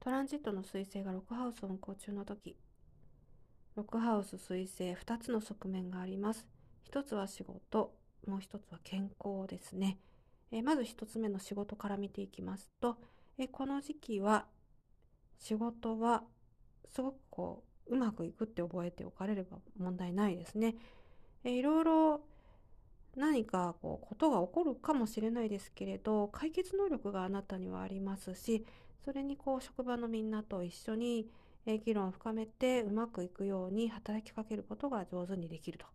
トランジットの彗星が6ハウスを運行中の時6ハウス彗星2つの側面があります1つは仕事もう1つは健康ですねえまず1つ目の仕事から見ていきますとえこの時期は仕事はすごくこううまくいくって覚えておかれれば問題ないですね。えいろいろ何かこうことが起こるかもしれないですけれど解決能力があなたにはありますしそれにこう職場のみんなと一緒に議論を深めてうまくいくように働きかけることが上手にできると。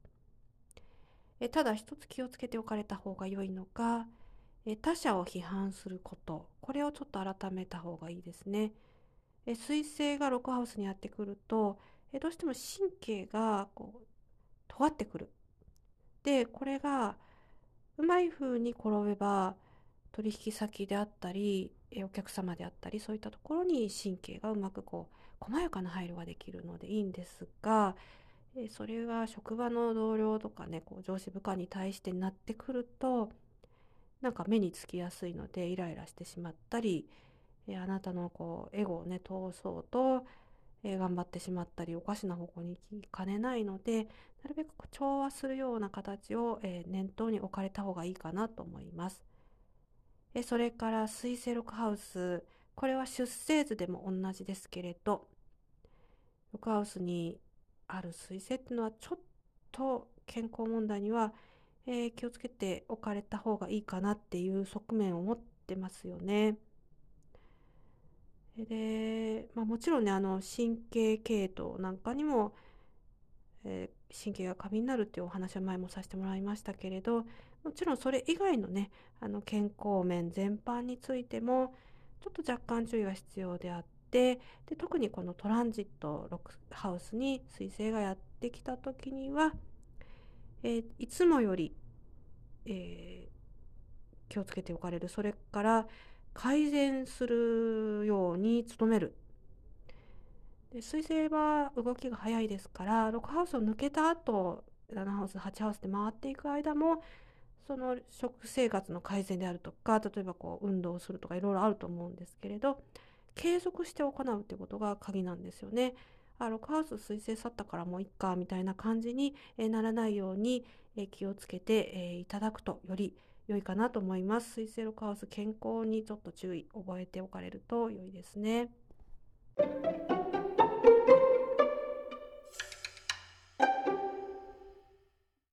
えただ一つ気をつけておかれた方が良いのがえ他者を批判することこれをちょっと改めた方がいいですね。え彗星がロックハウスにやってくるとえどうしても神経がこう尖ってくる。でこれがうまい風に転べば取引先であったりえお客様であったりそういったところに神経がうまくこう細やかな配慮ができるのでいいんですがえそれが職場の同僚とかねこう上司部下に対してなってくるとなんか目につきやすいのでイライラしてしまったりえあなたのこうエゴをね通そうと、え頑張ってしまったりおかしな方向に行きかねないのでなるべく調和するような形を、え念頭に置かれた方がいいかなと思います。えそれから水星6ハウスこれは出生図でも同じですけれど6ハウスにある水星っていうのはちょっと健康問題には、えー、気をつけておかれた方がいいかなっていう側面を持ってますよね。で、まあ、もちろんねあの神経系統なんかにも、えー、神経が過敏になるっていうお話は前もさせてもらいましたけれどもちろんそれ以外のねあの健康面全般についてもちょっと若干注意が必要であってで特にこのトランジットロックハウスに彗星がやってきた時には、えー、いつもより、えー、気をつけておかれるそれから改善するように努める。で水星は動きが早いですから6ハウスを抜けた後7ハウス8ハウスで回っていく間もその食生活の改善であるとか例えばこう運動をするとかいろいろあると思うんですけれど継続して行うってことが鍵なんですよね。あ6ハウス水星去ったからもういっかみたいな感じにならないように気をつけていただくとより良いかなと思います。水星ロカウス健康にちょっと注意覚えておかれると良いですね。